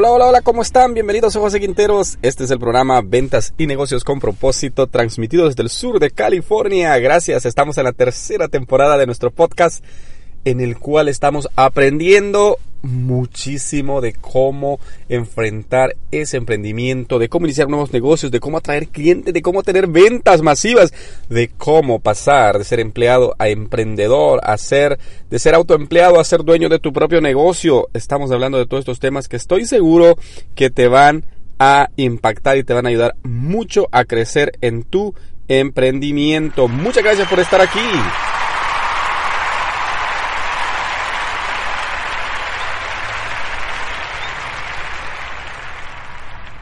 Hola, hola, hola, ¿cómo están? Bienvenidos a José Quinteros. Este es el programa Ventas y Negocios con propósito, transmitido desde el sur de California. Gracias, estamos en la tercera temporada de nuestro podcast, en el cual estamos aprendiendo muchísimo de cómo enfrentar ese emprendimiento, de cómo iniciar nuevos negocios, de cómo atraer clientes, de cómo tener ventas masivas, de cómo pasar de ser empleado a emprendedor, a ser, de ser autoempleado a ser dueño de tu propio negocio. Estamos hablando de todos estos temas que estoy seguro que te van a impactar y te van a ayudar mucho a crecer en tu emprendimiento. Muchas gracias por estar aquí.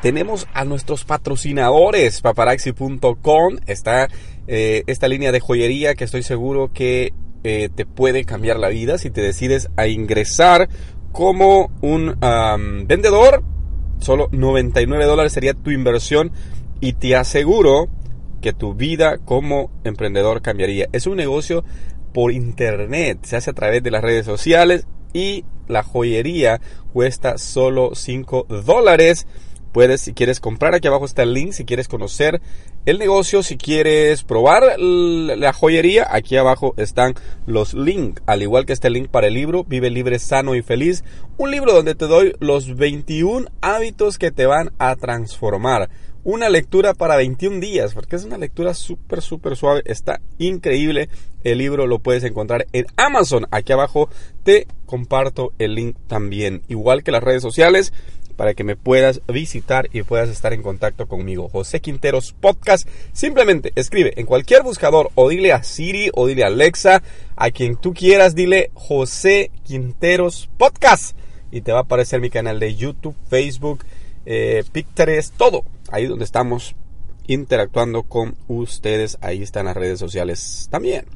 Tenemos a nuestros patrocinadores, paparaxi.com, está eh, esta línea de joyería que estoy seguro que eh, te puede cambiar la vida si te decides a ingresar como un vendedor. Solo 99 dólares sería tu inversión y te aseguro que tu vida como emprendedor cambiaría. Es un negocio por internet, se hace a través de las redes sociales y la joyería cuesta solo 5 dólares. Puedes, si quieres comprar, aquí abajo está el link, si quieres conocer el negocio, si quieres probar la joyería, aquí abajo están los links, al igual que este link para el libro, Vive libre, sano y feliz, un libro donde te doy los 21 hábitos que te van a transformar. Una lectura para 21 días, porque es una lectura súper, súper suave, está increíble. El libro lo puedes encontrar en Amazon, aquí abajo te comparto el link también, igual que las redes sociales para que me puedas visitar y puedas estar en contacto conmigo. José Quinteros Podcast. Simplemente escribe en cualquier buscador o dile a Siri o dile a Alexa, a quien tú quieras, dile José Quinteros Podcast. Y te va a aparecer mi canal de YouTube, Facebook, eh, Pinterest, todo. Ahí donde estamos interactuando con ustedes. Ahí están las redes sociales también.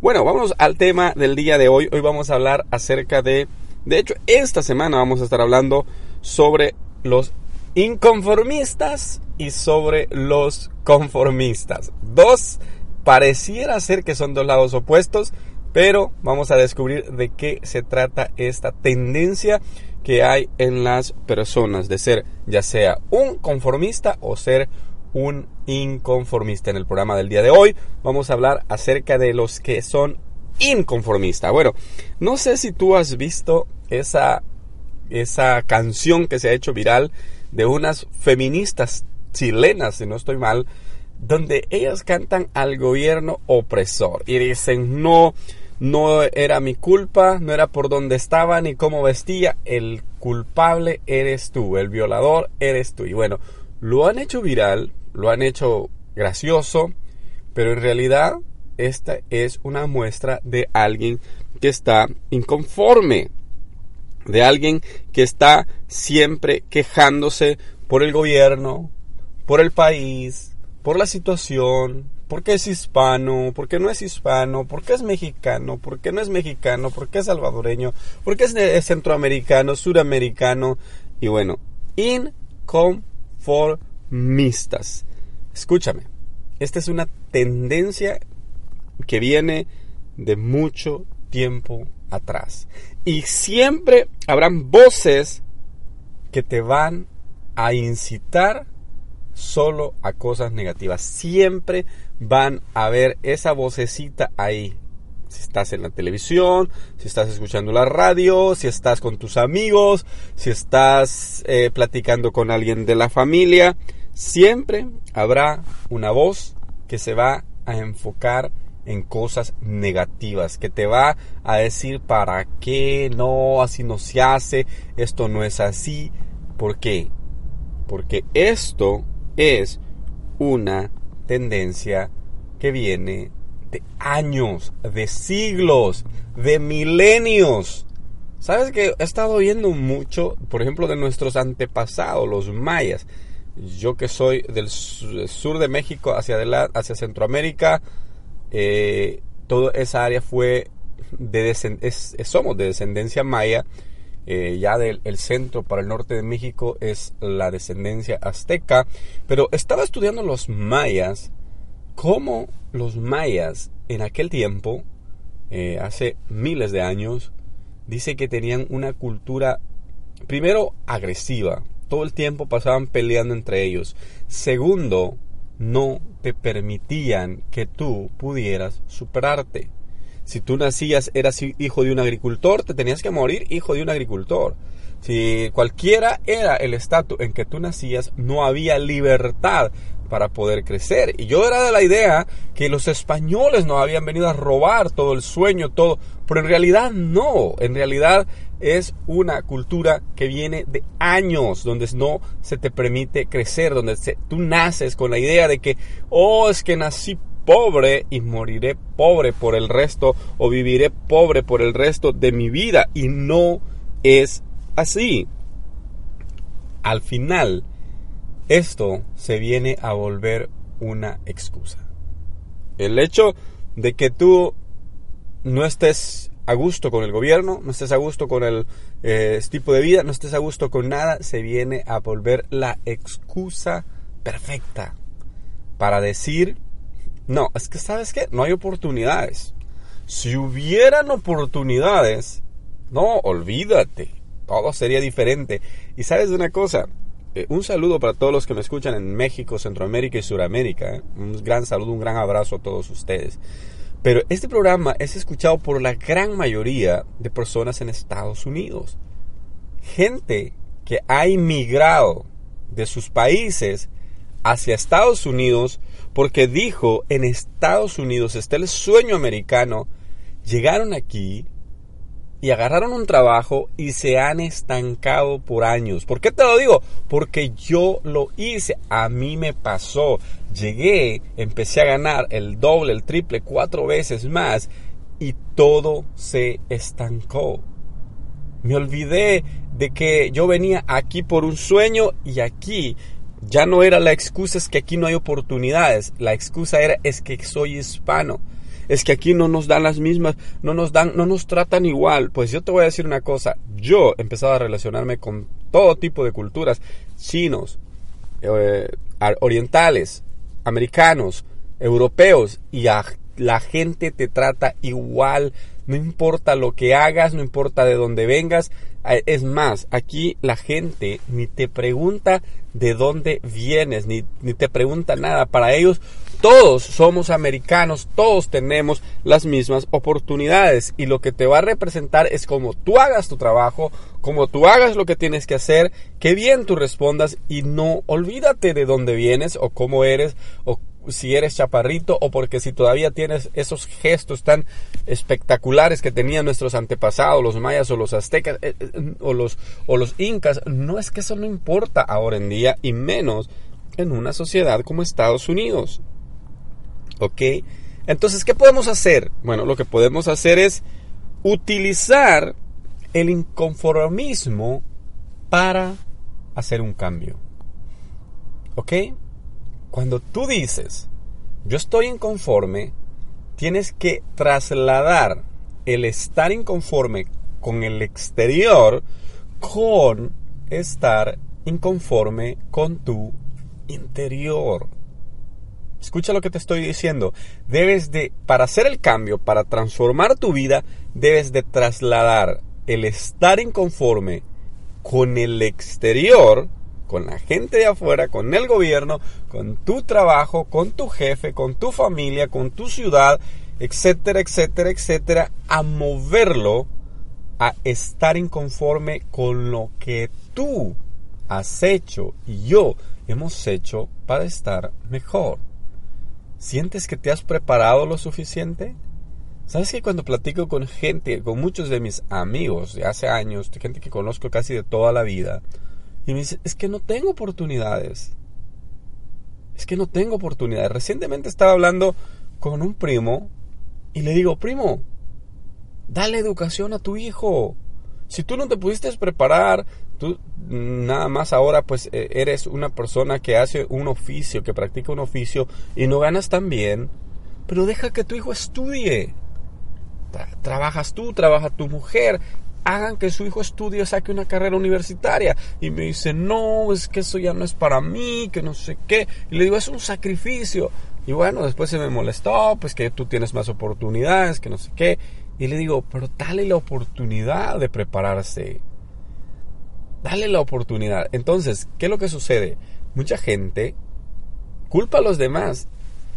Bueno, vamos al tema del día de hoy. Hoy vamos a hablar acerca de... De hecho, esta semana vamos a estar hablando sobre los inconformistas y sobre los conformistas. Dos, pareciera ser que son dos lados opuestos, pero vamos a descubrir de qué se trata esta tendencia que hay en las personas de ser ya sea un conformista o ser un inconformista. En el programa del día de hoy vamos a hablar acerca de los que son inconformistas. Bueno, no sé si tú has visto esa, esa canción que se ha hecho viral de unas feministas chilenas, si no estoy mal, donde ellas cantan al gobierno opresor y dicen no, no era mi culpa, no era por dónde estaba ni cómo vestía, el culpable eres tú, el violador eres tú. Y bueno, lo han hecho viral, lo han hecho gracioso, pero en realidad esta es una muestra de alguien que está inconforme, de alguien que está siempre quejándose por el gobierno, por el país, por la situación, porque es hispano, porque no es hispano, porque es mexicano, porque no es mexicano, porque es salvadoreño, porque es centroamericano, suramericano y bueno, inconformistas. Escúchame, esta es una tendencia que viene de mucho tiempo atrás. Y siempre habrán voces que te van a incitar solo a cosas negativas. Siempre van a ver esa vocecita ahí. Si estás en la televisión, si estás escuchando la radio, si estás con tus amigos, si estás eh, platicando con alguien de la familia, siempre habrá una voz que se va a enfocar en cosas negativas, que te va a decir para qué, no, así no se hace, esto no es así. ¿Por qué? Porque esto es una tendencia que viene de años, de siglos, de milenios. ¿Sabes que he estado viendo mucho, por ejemplo, de nuestros antepasados, los mayas? Yo que soy del sur de México hacia, adelante, hacia Centroamérica, eh, toda esa área fue de es, somos de descendencia maya. Eh, ya del el centro para el norte de México es la descendencia azteca. Pero estaba estudiando los mayas, cómo los mayas en aquel tiempo, eh, hace miles de años, dice que tenían una cultura, primero, agresiva todo el tiempo pasaban peleando entre ellos. Segundo, no te permitían que tú pudieras superarte. Si tú nacías, eras hijo de un agricultor, te tenías que morir hijo de un agricultor. Si cualquiera era el estatus en que tú nacías, no había libertad para poder crecer. Y yo era de la idea que los españoles nos habían venido a robar todo el sueño, todo. Pero en realidad no. En realidad es una cultura que viene de años, donde no se te permite crecer, donde tú naces con la idea de que, oh, es que nací pobre y moriré pobre por el resto o viviré pobre por el resto de mi vida. Y no es así. Al final, esto se viene a volver una excusa. El hecho de que tú no estés a gusto con el gobierno, no estés a gusto con el eh, tipo de vida, no estés a gusto con nada, se viene a volver la excusa perfecta para decir, no, es que sabes qué, no hay oportunidades. Si hubieran oportunidades, no, olvídate, todo sería diferente. Y sabes una cosa, eh, un saludo para todos los que me escuchan en México, Centroamérica y Suramérica. ¿eh? Un gran saludo, un gran abrazo a todos ustedes. Pero este programa es escuchado por la gran mayoría de personas en Estados Unidos. Gente que ha inmigrado de sus países hacia Estados Unidos porque dijo en Estados Unidos está el sueño americano. Llegaron aquí y agarraron un trabajo y se han estancado por años. ¿Por qué te lo digo? Porque yo lo hice, a mí me pasó. Llegué, empecé a ganar el doble, el triple, cuatro veces más y todo se estancó. Me olvidé de que yo venía aquí por un sueño y aquí ya no era la excusa es que aquí no hay oportunidades, la excusa era es que soy hispano es que aquí no nos dan las mismas, no nos dan, no nos tratan igual. Pues yo te voy a decir una cosa, yo he empezado a relacionarme con todo tipo de culturas, chinos, eh, orientales, americanos, europeos, y la gente te trata igual, no importa lo que hagas, no importa de dónde vengas. Eh, es más, aquí la gente ni te pregunta de dónde vienes, ni, ni te pregunta nada. Para ellos todos somos americanos, todos tenemos las mismas oportunidades y lo que te va a representar es como tú hagas tu trabajo, como tú hagas lo que tienes que hacer, que bien tú respondas y no olvídate de dónde vienes o cómo eres o si eres chaparrito o porque si todavía tienes esos gestos tan espectaculares que tenían nuestros antepasados, los mayas o los aztecas eh, eh, o los, o los incas, no es que eso no importa ahora en día y menos en una sociedad como Estados Unidos. ¿Ok? Entonces, ¿qué podemos hacer? Bueno, lo que podemos hacer es utilizar el inconformismo para hacer un cambio. ¿Ok? Cuando tú dices, yo estoy inconforme, tienes que trasladar el estar inconforme con el exterior con estar inconforme con tu interior. Escucha lo que te estoy diciendo. Debes de, para hacer el cambio, para transformar tu vida, debes de trasladar el estar inconforme con el exterior, con la gente de afuera, con el gobierno, con tu trabajo, con tu jefe, con tu familia, con tu ciudad, etcétera, etcétera, etcétera, a moverlo a estar inconforme con lo que tú has hecho y yo hemos hecho para estar mejor. ¿Sientes que te has preparado lo suficiente? ¿Sabes que cuando platico con gente, con muchos de mis amigos de hace años, gente que conozco casi de toda la vida, y me dicen, es que no tengo oportunidades. Es que no tengo oportunidades. Recientemente estaba hablando con un primo y le digo, primo, dale educación a tu hijo. Si tú no te pudiste preparar, tú nada más ahora pues eh, eres una persona que hace un oficio, que practica un oficio y no ganas tan bien, pero deja que tu hijo estudie. Tra- trabajas tú, trabaja tu mujer, hagan que su hijo estudie, saque una carrera universitaria. Y me dice, no, es que eso ya no es para mí, que no sé qué. Y le digo, es un sacrificio. Y bueno, después se me molestó, pues que tú tienes más oportunidades, que no sé qué. Y le digo, pero dale la oportunidad de prepararse. Dale la oportunidad. Entonces, ¿qué es lo que sucede? Mucha gente culpa a los demás.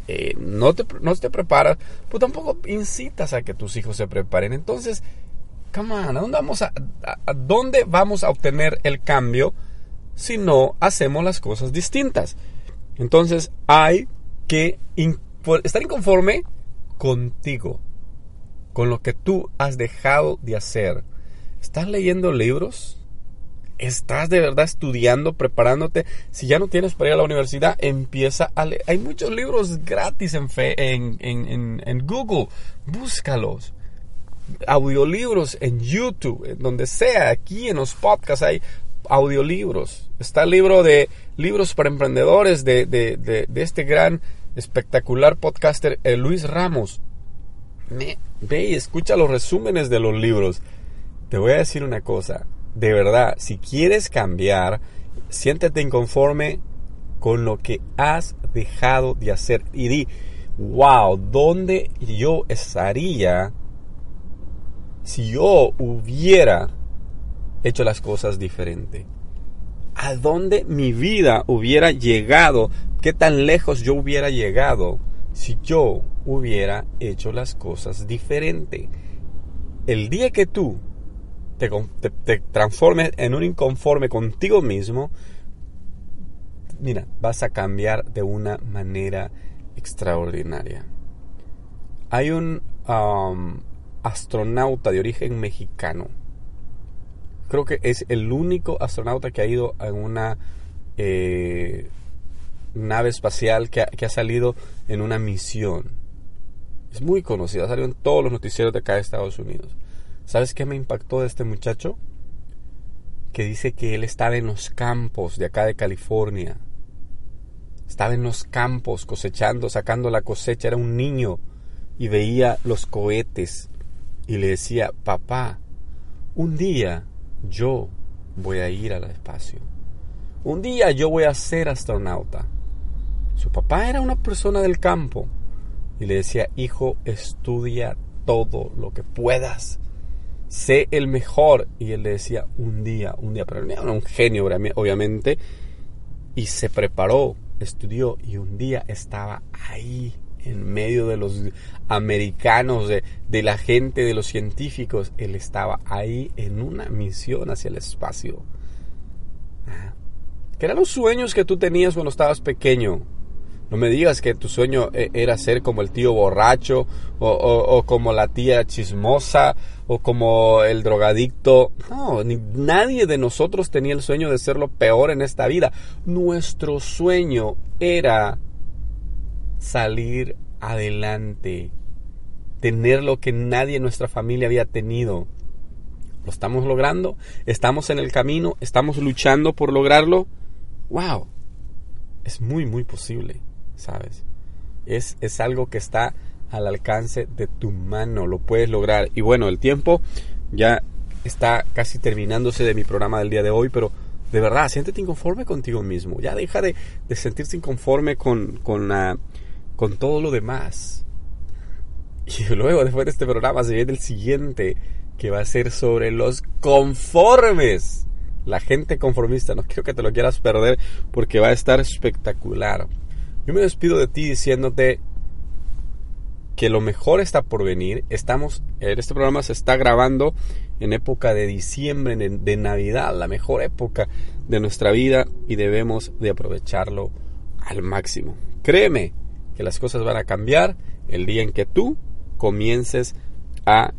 Eh, no, te, no te preparas, pues tampoco incitas a que tus hijos se preparen. Entonces, come on, ¿a dónde vamos a, dónde vamos a obtener el cambio si no hacemos las cosas distintas? Entonces, hay que in- estar inconforme contigo, con lo que tú has dejado de hacer. ¿Estás leyendo libros? ¿Estás de verdad estudiando, preparándote? Si ya no tienes para ir a la universidad, empieza a leer. Hay muchos libros gratis en Google. Búscalos. Audiolibros en YouTube, en donde sea. Aquí en los podcasts hay audiolibros. Está el libro de libros para emprendedores de, de- de- este gran, espectacular podcaster eh, Luis Ramos. Ve y escucha los resúmenes de los libros. Te voy a decir una cosa, de verdad, si quieres cambiar, siéntete inconforme con lo que has dejado de hacer y di, wow, ¿dónde yo estaría si yo hubiera hecho las cosas diferente? ¿A dónde mi vida hubiera llegado? ¿Qué tan lejos yo hubiera llegado si yo hubiera hecho las cosas diferente? El día que tú te, transformes en un inconforme contigo mismo, mira, vas a cambiar de una manera extraordinaria. Hay un um, astronauta de origen mexicano. Creo que es el único astronauta que ha ido a una eh, nave espacial que ha, que ha salido en una misión. Es muy conocido, ha salido en todos los noticieros de acá de Estados Unidos. ¿Sabes qué me impactó de este muchacho? Que dice que él estaba en los campos de acá de California. Estaba en los campos cosechando, sacando la cosecha. Era un niño y veía los cohetes y le decía, papá, un día yo voy a ir al espacio. Un día yo voy a ser astronauta. Su papá era una persona del campo y le decía, hijo, estudia todo lo que puedas. Sé el mejor. Y él le decía, un día, un día. Pero él era un genio, obvi- obviamente. Y se preparó, estudió y un día estaba ahí en medio de los americanos, de, la gente, de los científicos. Él estaba ahí en una misión hacia el espacio. Ah. ¿Qué eran los sueños que tú tenías cuando estabas pequeño? No me digas que tu sueño eh, era ser como el tío borracho o, como la tía chismosa o como el drogadicto. No, nadie de nosotros tenía el sueño de ser lo peor en esta vida. Nuestro sueño era salir adelante, tener lo que nadie en nuestra familia había tenido. ¿Lo estamos logrando? ¿Estamos en el camino? ¿Estamos luchando por lograrlo? ¡Wow! Es muy, muy posible, ¿sabes? Es, es algo que está al alcance de tu mano, lo puedes lograr. Y bueno, el tiempo ya está casi terminándose de mi programa del día de hoy, pero de verdad, siéntete inconforme contigo mismo. Ya deja de, de sentirse inconforme con, con, la- con todo lo demás. Y luego, después de este programa, se viene el siguiente, que va a ser sobre los conformes. La gente conformista, no quiero que te lo quieras perder porque va a estar espectacular. Yo me despido de ti diciéndote que lo mejor está por venir. Estamos, este programa se está grabando en época de diciembre, de, Navidad, la mejor época de nuestra vida y debemos de aprovecharlo al máximo. Créeme que las cosas van a cambiar el día en que tú comiences a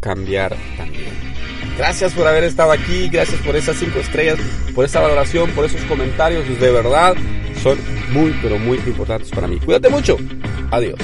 cambiar también. Gracias por haber estado aquí, gracias por esas cinco estrellas, por esa valoración, por esos comentarios, de verdad son muy, pero muy importantes para mí. Cuídate mucho. Adiós.